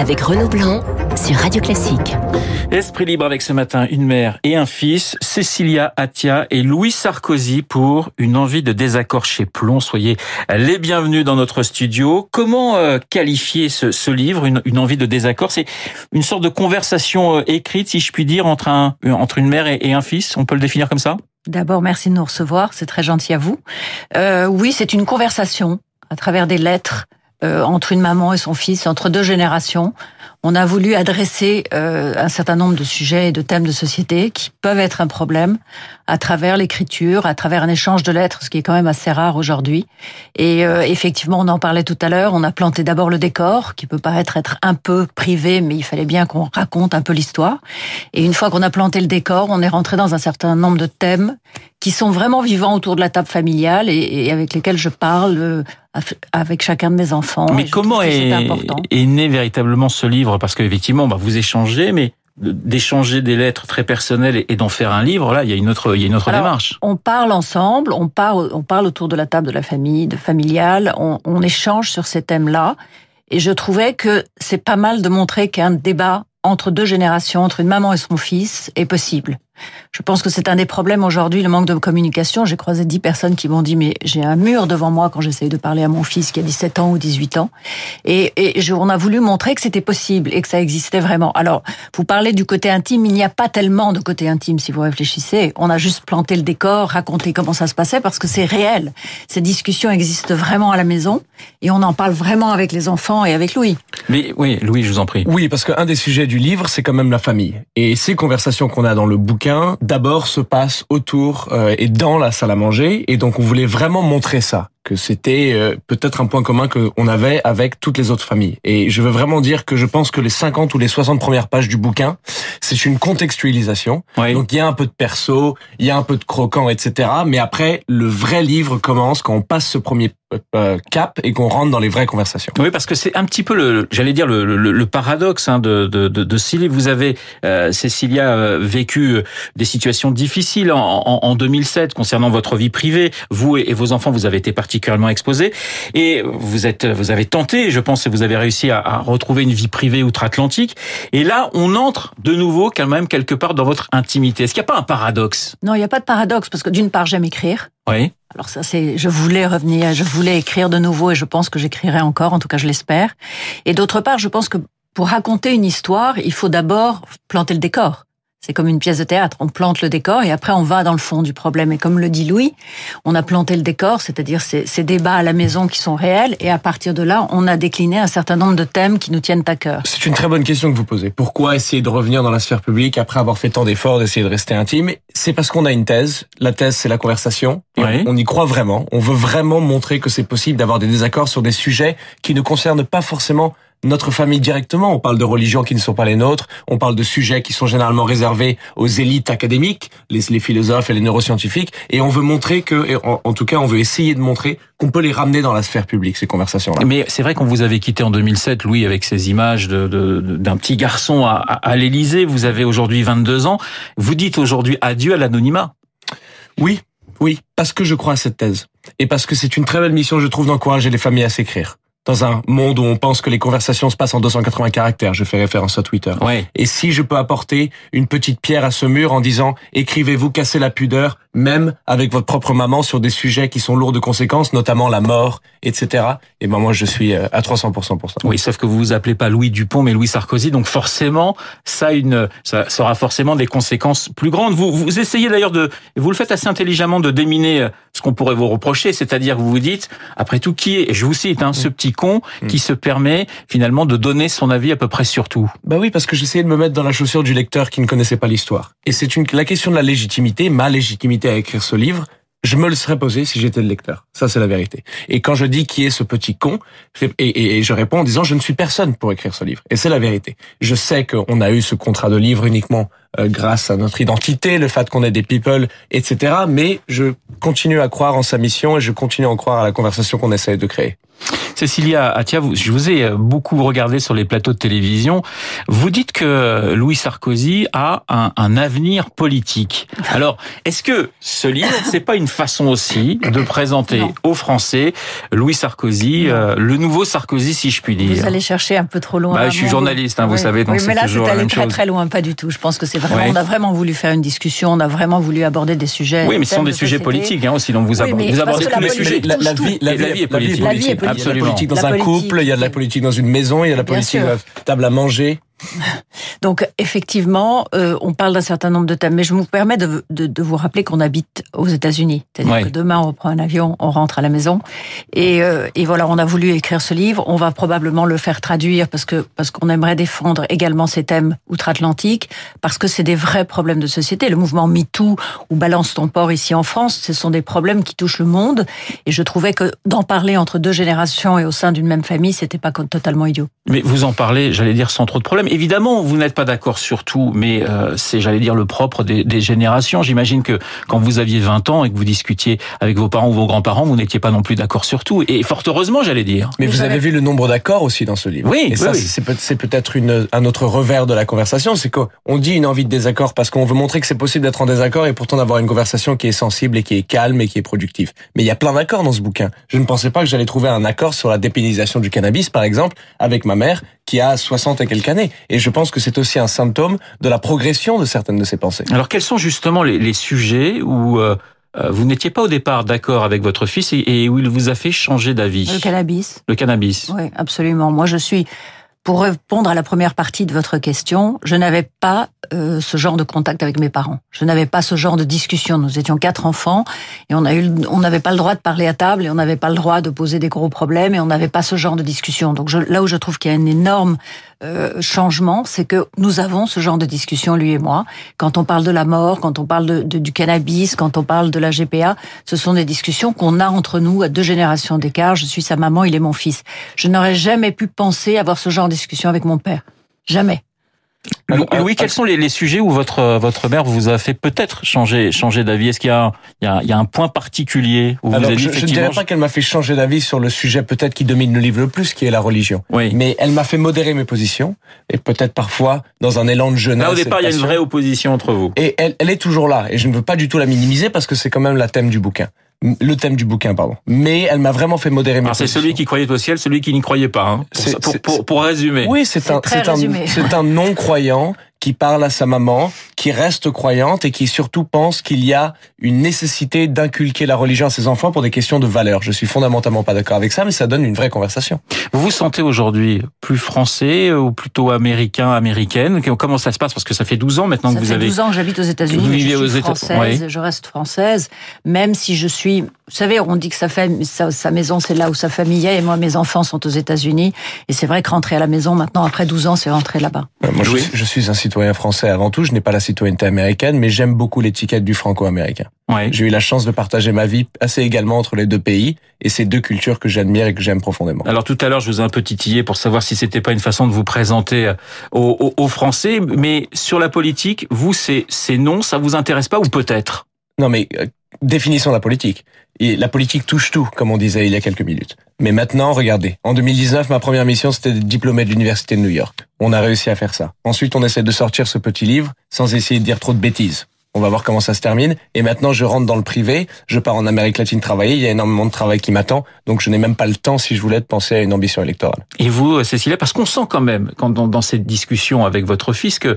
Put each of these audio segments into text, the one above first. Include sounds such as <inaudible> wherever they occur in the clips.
avec Renaud Blanc sur Radio Classique. Esprit libre avec ce matin une mère et un fils, Cécilia Atia et Louis Sarkozy pour une envie de désaccord chez Plomb. Soyez les bienvenus dans notre studio. Comment euh, qualifier ce, livre, une, envie de désaccord? C'est une sorte de conversation euh, écrite, si je puis dire, entre, un, entre une mère et, un fils. On peut le définir comme ça? D'abord, merci de nous recevoir. C'est très gentil à vous. Euh, oui, c'est une conversation à travers des lettres euh, entre une maman et son fils, entre deux générations. On a voulu adresser euh, un certain nombre de sujets et de thèmes de société qui peuvent être un problème à travers l'écriture, à travers un échange de lettres, ce qui est quand même assez rare aujourd'hui. Et euh, effectivement, on en parlait tout à l'heure, on a planté d'abord le décor, qui peut paraître être un peu privé, mais il fallait bien qu'on raconte un peu l'histoire. Et une fois qu'on a planté le décor, on est rentré dans un certain nombre de thèmes qui sont vraiment vivants autour de la table familiale et, avec lesquels je parle euh, avec chacun de mes enfants. Mais comment est, est, né véritablement ce livre Parce qu'effectivement, bah, vous échangez, mais d'échanger des lettres très personnelles et d'en faire un livre, là, il y a une autre, il y a une autre démarche. On parle ensemble, on parle, on parle autour de la table de la famille, de familiale, on, on échange sur ces thèmes-là. Et je trouvais que c'est pas mal de montrer qu'un débat entre deux générations, entre une maman et son fils, est possible. Je pense que c'est un des problèmes aujourd'hui, le manque de communication. J'ai croisé dix personnes qui m'ont dit mais j'ai un mur devant moi quand j'essaye de parler à mon fils qui a 17 ans ou 18 ans. Et, et on a voulu montrer que c'était possible et que ça existait vraiment. Alors, vous parlez du côté intime, il n'y a pas tellement de côté intime si vous réfléchissez. On a juste planté le décor, raconté comment ça se passait parce que c'est réel. Ces discussions existent vraiment à la maison et on en parle vraiment avec les enfants et avec Louis. Mais oui, Louis, je vous en prie. Oui, parce qu'un des sujets du livre, c'est quand même la famille. Et ces conversations qu'on a dans le bouquin, d'abord se passe autour euh, et dans la salle à manger. Et donc on voulait vraiment montrer ça que c'était euh, peut-être un point commun qu'on avait avec toutes les autres familles. Et je veux vraiment dire que je pense que les 50 ou les 60 premières pages du bouquin, c'est une contextualisation. Donc il y a un peu de perso, il y a un peu de croquant, etc. Mais après, le vrai livre commence quand on passe ce premier euh, cap et qu'on rentre dans les vraies conversations. Oui, parce que c'est un petit peu le, j'allais dire le, le, le paradoxe hein, de, de, de, de Vous avez, euh, Cécilia, euh, vécu des situations difficiles en, en, en, 2007 concernant votre vie privée. Vous et, vos enfants, vous avez été particulièrement exposés et vous êtes, vous avez tenté, je pense, que vous avez réussi à, à retrouver une vie privée outre-Atlantique. Et là, on entre de nouveau quand même quelque part dans votre intimité. Est-ce qu'il n'y a pas un paradoxe? Non, il n'y a pas de paradoxe parce que d'une part, j'aime écrire. Oui. Alors ça, c'est, je voulais revenir, je voulais écrire de nouveau et je pense que j'écrirai encore, en tout cas je l'espère. Et d'autre part, je pense que pour raconter une histoire, il faut d'abord planter le décor. C'est comme une pièce de théâtre. On plante le décor et après on va dans le fond du problème. Et comme le dit Louis, on a planté le décor, c'est-à-dire ces, ces, débats à la maison qui sont réels. Et à partir de là, on a décliné un certain nombre de thèmes qui nous tiennent à cœur. C'est une très bonne question que vous posez. Pourquoi essayer de revenir dans la sphère publique après avoir fait tant d'efforts d'essayer de rester intime? C'est parce qu'on a une thèse. La thèse, c'est la conversation. On y croit vraiment. On veut vraiment montrer que c'est possible d'avoir des désaccords sur des sujets qui ne concernent pas forcément notre famille directement. On parle de religions qui ne sont pas les nôtres. On parle de sujets qui sont généralement réservés aux élites académiques, les, philosophes et les neuroscientifiques. Et on veut montrer que, en, tout cas, on veut essayer de montrer qu'on peut les ramener dans la sphère publique, ces conversations-là. Mais c'est vrai qu'on vous avez quitté en 2007, Louis, avec ces images d'un de, d'un petit garçon à, à, l'Élysée. Vous avez aujourd'hui 22 ans. Vous dites aujourd'hui adieu à l'anonymat. Oui, oui, parce que je crois à cette thèse. Et parce que c'est une très belle mission, je trouve, d'encourager les familles à s'écrire dans un monde où on pense que les conversations se passent en 280 caractères, je fais référence à Twitter. Ouais. Et si je peux apporter une petite pierre à ce mur en disant écrivez-vous, cassez la pudeur, même avec votre propre maman sur des sujets qui sont lourds de conséquences, notamment la mort, etc. Et ben moi je suis euh, à 300% pour ça. Oui, sauf que vous vous appelez pas Louis Dupont mais Louis Sarkozy, donc forcément ça une ça, aura forcément des conséquences plus grandes. Vous vous essayez d'ailleurs de vous le faites assez intelligemment de déminer euh, ce qu'on pourrait vous reprocher, c'est-à-dire vous vous dites après tout qui est, et je vous cite, hein, ce petit con mm. qui se permet finalement de donner son avis à peu près sur tout. Bah oui, parce que j'essayais de me mettre dans la chaussure du lecteur qui ne connaissait pas l'histoire. Et c'est une la question de la légitimité, ma légitimité à écrire ce livre, je me le serais posé si j'étais le lecteur. Ça, c'est la vérité. Et quand je dis qui est ce petit con, et, je réponds en disant je ne suis personne pour écrire ce livre. Et c'est la vérité. Je sais qu'on a eu ce contrat de livre uniquement euh, grâce à notre identité, le fait qu'on est des people, etc. Mais je continue à croire en sa mission et je continue à croire à la conversation qu'on essaie de créer. Cécilia Atia, je vous ai beaucoup regardé sur les plateaux de télévision. Vous dites que Louis Sarkozy a un, un avenir politique. Alors, est-ce que ce livre, <laughs> c'est pas une façon aussi de présenter aux Français Louis Sarkozy, euh, le nouveau Sarkozy, si je puis dire Vous allez chercher un peu trop loin. Bah, je suis journaliste, hein, vous savez, donc oui, mais là, c'est allé très très loin, pas du tout. Je pense que c'est vraiment, Oui. on a vraiment voulu faire une discussion, on a vraiment voulu aborder des sujets. Oui, mais ce sont des de sujets politiques hein, aussi, donc vous, abordez, vous abordez tous les politique sujets. La, la vie, la, vie, la vie est politique. La vie est la Absolument. Politique dans La un politique. couple, il y a de la politique dans une maison, il y a de la politique à la table à manger. <laughs> Donc effectivement, euh, on parle d'un certain nombre de thèmes, mais je me permets de, de, de vous rappeler qu'on habite aux États-Unis. C'est-à-dire que demain on reprend un avion, on rentre à la maison, et, euh, et voilà, on a voulu écrire ce livre. On va probablement le faire traduire parce que parce qu'on aimerait défendre également ces thèmes outre-Atlantique, parce que c'est des vrais problèmes de société. Le mouvement MeToo ou Balance ton port ici en France, ce sont des problèmes qui touchent le monde, et je trouvais que d'en parler entre deux générations et au sein d'une même famille, c'était pas totalement idiot. Mais vous en parlez, j'allais dire, sans trop de problème. Évidemment, vous n'êtes pas d'accord sur tout, mais euh, c'est, j'allais dire, le propre des, des générations. J'imagine que quand vous aviez 20 ans et que vous discutiez avec vos parents ou vos grands-parents, vous n'étiez pas non plus d'accord sur tout. Et fort heureusement, j'allais dire. Mais Mais vous avez vu le nombre d'accords aussi dans ce livre. Oui, Et oui, ça, oui. c'est peut- c'est peut-être une, un autre revers de la conversation, c'est qu'on dit une envie de désaccord parce qu'on veut montrer que c'est possible d'être en désaccord et pourtant d'avoir une conversation qui est sensible et qui est calme et qui est productive. Mais il y a plein d'accords dans ce bouquin. Je ne pensais pas que j'allais trouver un accord sur la dépénalisation du cannabis, par exemple, avec ma mère qui a 60 et quelques années. Et je pense que c'est aussi un symptôme de la progression de certaines de ses pensées. Alors, quels sont justement les, les sujets où euh, euh, vous n'étiez pas au départ d'accord avec votre fils et, et où il vous a fait changer d'avis? Le cannabis. Le cannabis. Oui, absolument. Moi, je suis, pour répondre à la première partie de votre question, je n'avais pas euh, ce genre de contact avec mes parents. Je n'avais pas ce genre de discussion. Nous étions quatre enfants et on a eu, on n'avait pas le droit de parler à table et on n'avait pas le droit de poser des gros problèmes et on n'avait pas ce genre de discussion. Donc je, là où je trouve qu'il y a un énorme euh, changement, c'est que nous avons ce genre de discussion, lui et moi. Quand on parle de la mort, quand on parle de, de- du cannabis, quand on parle de la GPA, ce sont des discussions qu'on a entre nous à deux générations d'écart. Je suis sa maman, il est mon fils. Je n'aurais jamais pu penser avoir ce genre de discussion avec mon père. Jamais. Louis, euh, quels sont les, les sujets où votre votre mère vous a fait peut-être changer changer d'avis? Est-ce qu'il y a, un- il y, a, il y a un point particulier où vous Alors, avez dit je, je ne effectivement dirais pas qu'elle m'a fait changer d'avis sur le sujet peut-être qui domine le livre le plus, qui est la religion. Oui. Mais elle m'a fait modérer mes positions et peut-être parfois dans un élan de jeunesse. Là, au départ, il y a une vraie opposition entre vous. Et elle, elle est toujours là. Et je ne veux pas du tout la minimiser parce que c'est quand même la thème du bouquin. Le thème du bouquin, pardon. Mais elle m'a vraiment fait modérer mes Alors, c'est celui qui croyait au ciel, celui qui n'y croyait pas. Hein, pour, C'est- pour, pour, pour résumer. Oui, c'est un, c'est un, un non-croyant qui parle à sa maman, qui reste croyante et qui surtout pense qu'il y a une nécessité d'inculquer la religion à ses enfants pour des questions de valeur. Je suis fondamentalement pas d'accord avec ça, mais ça donne une vraie conversation. Vous vous sentez aujourd'hui plus français ou plutôt américain, américaine? Comment ça se passe? Parce que ça fait 12 ans maintenant Ça que vous fait avez... 12 ans que j'habite aux États-Unis, je aux suis États- française, je reste française, même si je suis... Vous savez, on dit que sa, fam- sa, sa maison, c'est là où sa famille est, et moi, mes enfants sont aux États-Unis, et c'est vrai que rentrer à la maison, maintenant, après 12 ans, c'est rentrer là-bas. Euh, Moi, je, Oui. suis- je suis un citoyen français avant tout. Je n'ai pas la citoyenneté américaine, mais j'aime beaucoup l'étiquette du franco-américain. Ouais. J'ai eu la chance de partager ma vie assez également entre les deux pays et ces deux cultures que j'admire et que j'aime profondément. Alors tout à l'heure, je vous ai un peu titillé pour savoir si c'était pas une façon de vous présenter euh, aux, aux- aux Français, mais sur la politique, vous, c'est c'est non, ça vous intéresse pas ou peut-être? Non, mais euh, définissons la politique. Et la politique touche tout, comme on disait il y a quelques minutes. Mais maintenant, regardez. En 2019, ma première mission, c'était d'être diplômé de l'université de New York. On a réussi à faire ça. Ensuite, on essaie de sortir ce petit livre sans essayer de dire trop de bêtises. On va voir comment ça se termine. Et maintenant, je rentre dans le privé. Je pars en Amérique latine travailler. Il y a énormément de travail qui m'attend. Donc, je n'ai même pas le temps, si je voulais, de penser à une ambition électorale. Et vous, Cécilia, parce qu'on sent quand même, quand dans, dans cette discussion avec votre fils, que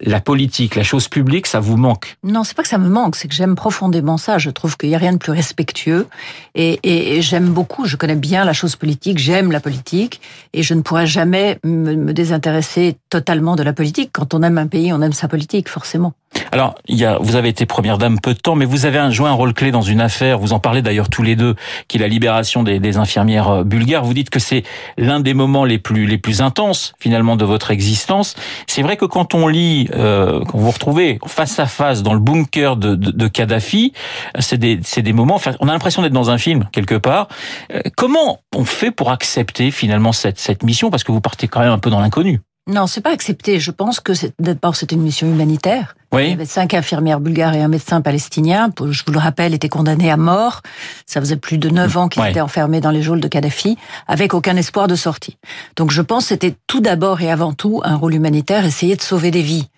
la politique, la chose publique, ça vous manque. Non, c'est pas que ça me manque, c'est que j'aime profondément ça. Je trouve qu'il n'y a rien de plus respectueux. Et, et- et j'aime beaucoup, je connais bien la chose politique, j'aime la politique. Et je ne pourrais jamais me, me désintéresser totalement de la politique. Quand on aime un pays, on aime sa politique, forcément. Alors, il y a, vous avez été première dame peu de temps, mais vous avez joué un rôle clé dans une affaire. Vous en parlez d'ailleurs tous les deux, qui est la libération des, des infirmières euh, bulgares. Vous dites que c'est l'un des moments les plus les plus intenses finalement de votre existence. C'est vrai que quand on lit, euh, quand vous vous retrouvez face à face dans le bunker de, de, de Kadhafi, c'est des c'est des moments. Enfin, on a l'impression d'être dans un film quelque part. Euh, comment on fait pour accepter finalement cette cette mission? Parce que vous partez quand même un peu dans l'inconnu. Non, c'est pas accepté. Je pense que d'abord c'est une mission humanitaire Il y avait cinq infirmières bulgares et un médecin palestinien. Je vous le rappelle, étaient condamnés à mort. Ça faisait plus de neuf ans qu'ils étaient enfermés dans les geôles de Kadhafi, avec aucun espoir de sortie. Donc je pense que c'était tout d'abord et avant tout un rôle humanitaire, essayer de sauver des vies.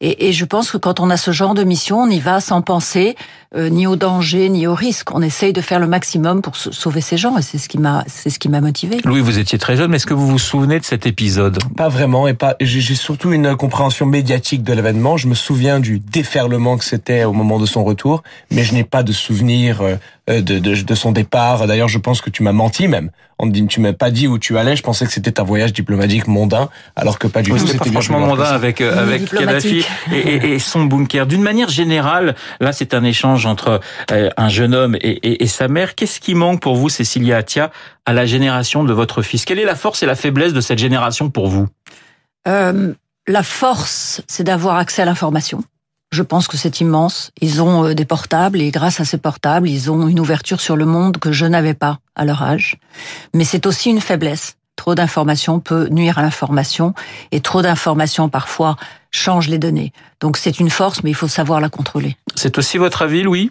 Et, et, je pense que quand on a ce genre de mission, on y va sans penser euh, ni au danger ni au risque. On essaye de faire le maximum pour sauver ces gens, et c'est ce qui m'a, c'est ce qui m'a motivé. Louis, vous étiez très jeune, mais est-ce que vous vous souvenez de cet épisode? Pas vraiment, et pas. J'ai surtout une compréhension médiatique de l'événement. Je me souviens du déferlement que c'était au moment de son retour, mais je n'ai pas de souvenir euh, de, de, de, son départ. D'ailleurs, je pense que tu m'as menti même. On dit, tu m'as pas dit où tu allais. Je pensais que c'était un voyage diplomatique mondain, alors que pas du tout. C'était franchement mondain avec euh, avec Kadhafi et, et, et, son bunker. D'une manière générale, là, c'est un échange entre euh, un jeune homme et, et sa mère. Qu'est-ce qui manque pour vous, Cécilia Atia, à la génération de votre fils? Quelle est la force et la faiblesse de cette génération pour vous? Euh, La force, c'est d'avoir accès à l'information. Je pense que c'est immense. Ils ont euh, des portables et grâce à ces portables, ils ont une ouverture sur le monde que je n'avais pas à leur âge. Mais c'est aussi une faiblesse. Trop d'informations peut nuire à l'information et trop d'informations parfois changent les données. Donc c'est une force, mais il faut savoir la contrôler. C'est aussi votre avis, Louis?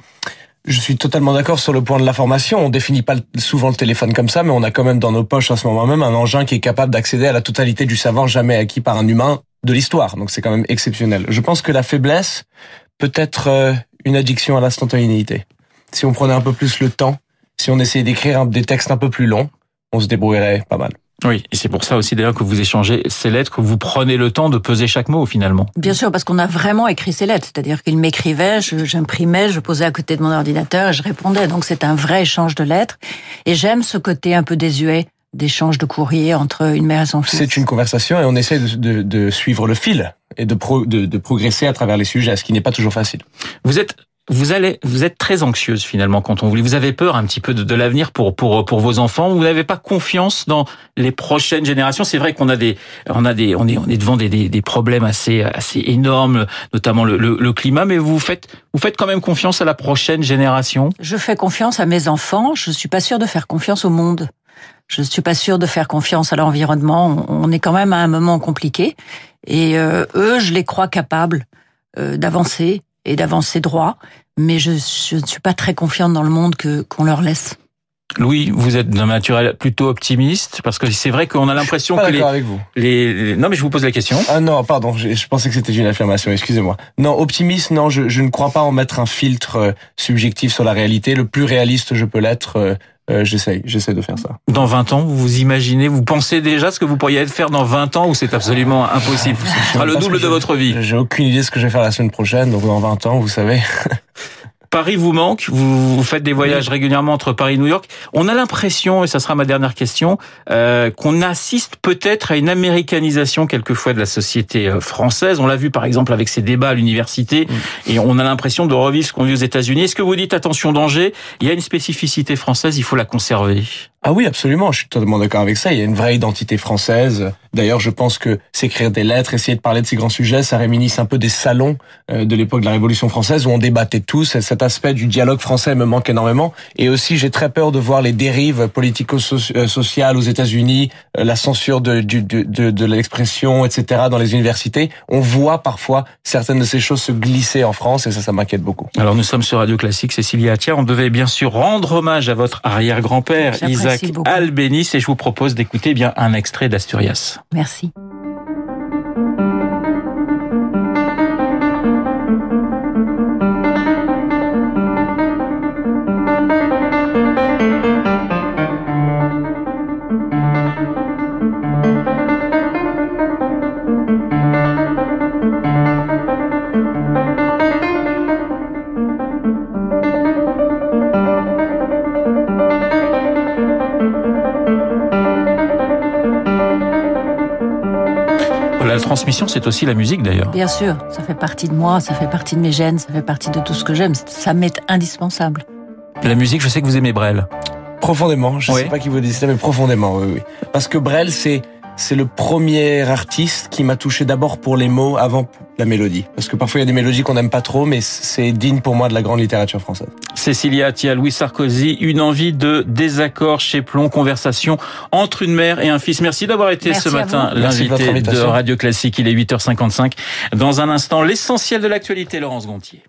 Je suis totalement d'accord sur le point de l'information. On définit pas souvent le téléphone comme ça, mais on a quand même dans nos poches à ce moment même un engin qui est capable d'accéder à la totalité du savoir jamais acquis par un humain de l'histoire. Donc c'est quand même exceptionnel. Je pense que la faiblesse peut être euh, une addiction à l'instantanéité. Si on prenait un peu plus le temps, si on essayait d'écrire des textes un peu plus longs, on se débrouillerait pas mal. Oui, et c'est pour ça aussi d'ailleurs que vous échangez ces lettres, que vous prenez le temps de peser chaque mot finalement. Bien sûr, parce qu'on a vraiment écrit ces lettres, c'est-à-dire qu'il m'écrivait, j'imprimais, je, je posais à côté de mon ordinateur et je répondais. Donc c'est un vrai échange de lettres. Et j'aime ce côté un peu désuet d'échange de courrier entre une mère et son fils. C'est une conversation et on essaie de, de, de suivre le fil et de, pro, de, de progresser à travers les sujets, ce qui n'est pas toujours facile. Vous êtes vous allez, vous êtes très anxieuse finalement quand on vous Vous avez peur un petit peu de, de l'avenir pour pour pour vos enfants. Vous n'avez pas confiance dans les prochaines générations? C'est vrai qu'on a des, on a des, on est on est devant des, des, des problèmes assez assez énormes, notamment le, le, le, climat. Mais vous faites vous faites quand même confiance à la prochaine génération? Je fais confiance à mes enfants. Je suis pas sûre de faire confiance au monde. Je suis pas sûre de faire confiance à l'environnement. On est quand même à un moment compliqué. Et euh, eux, je les crois capables euh, d'avancer et d'avancer droit, mais je, je, ne suis pas très confiante dans le monde que qu'on leur laisse. Louis, vous êtes d'un naturel plutôt optimiste parce que c'est vrai qu'on a l'impression que les, avec vous. Les, les, non mais je vous pose la question. Ah non, pardon, je, je pensais que c'était une affirmation. Excusez-moi. Non, optimiste, non, je, je, ne crois pas en mettre un filtre euh, subjectif sur la réalité. Le plus réaliste je peux l'être, euh, j'essaye, j'essaie de faire ça. Dans 20 ans, vous vous imaginez, vous pensez déjà ce que vous pourriez faire dans 20 ans ou c'est absolument impossible? Ce sera le double de votre vie. J'ai aucune idée de ce que je vais faire la semaine prochaine, donc dans 20 ans, vous savez. <laughs> Paris vous manque, vous, vous, faites des voyages régulièrement entre Paris et New York. On a l'impression, et ça sera ma dernière question, euh, qu'on assiste peut-être à une américanisation quelquefois de la société euh, française. On l'a vu par exemple avec ces débats à l'université, mm. et on a l'impression de revivre ce qu'on vit aux États-Unis. Est-ce que vous dites attention danger Il y a une spécificité française, il faut la conserver? Ah oui, absolument, je suis totalement d'accord avec ça. Il y a une vraie identité française. D'ailleurs, je pense que s'écrire des lettres, essayer de parler de ces grands sujets, ça réminisce un peu des salons euh, de l'époque de la Révolution française où on débattait tous. Cet aspect du dialogue français me manque énormément. Et aussi, j'ai très peur de voir les dérives politico-sociales aux États-Unis, euh, la censure de, de, de, de l'expression, etc. dans les universités. On voit parfois certaines de ces choses se glisser en France et ça, ça m'inquiète beaucoup. Alors, nous sommes sur Radio Classique, Cécilia Attia. On devait bien sûr rendre hommage à votre arrière-grand-père, Isaac Albéniz et je vous propose d'écouter bien un extrait d'Asturias. Merci. C'est aussi la musique d'ailleurs. Bien sûr, ça fait partie de moi, ça fait partie de mes gènes, ça fait partie de tout ce que j'aime. Ça m'est indispensable. La musique, je sais que vous aimez Brel. Profondément, je oui. sais pas qui vous dit ça, mais profondément, oui, oui. Parce que Brel, c'est c'est le premier artiste qui m'a touché d'abord pour les mots avant la mélodie. Parce que parfois il y a des mélodies qu'on n'aime pas trop, mais c'est digne pour moi de la grande littérature française. Cécilia Tia, Louis Sarkozy, une envie de désaccord chez Plomb, conversation entre une mère et un fils. Merci d'avoir été Merci ce matin de l'invité de invitation. Radio Classique. Il est 8h55. Dans un instant, l'essentiel de l'actualité, Laurence Gontier.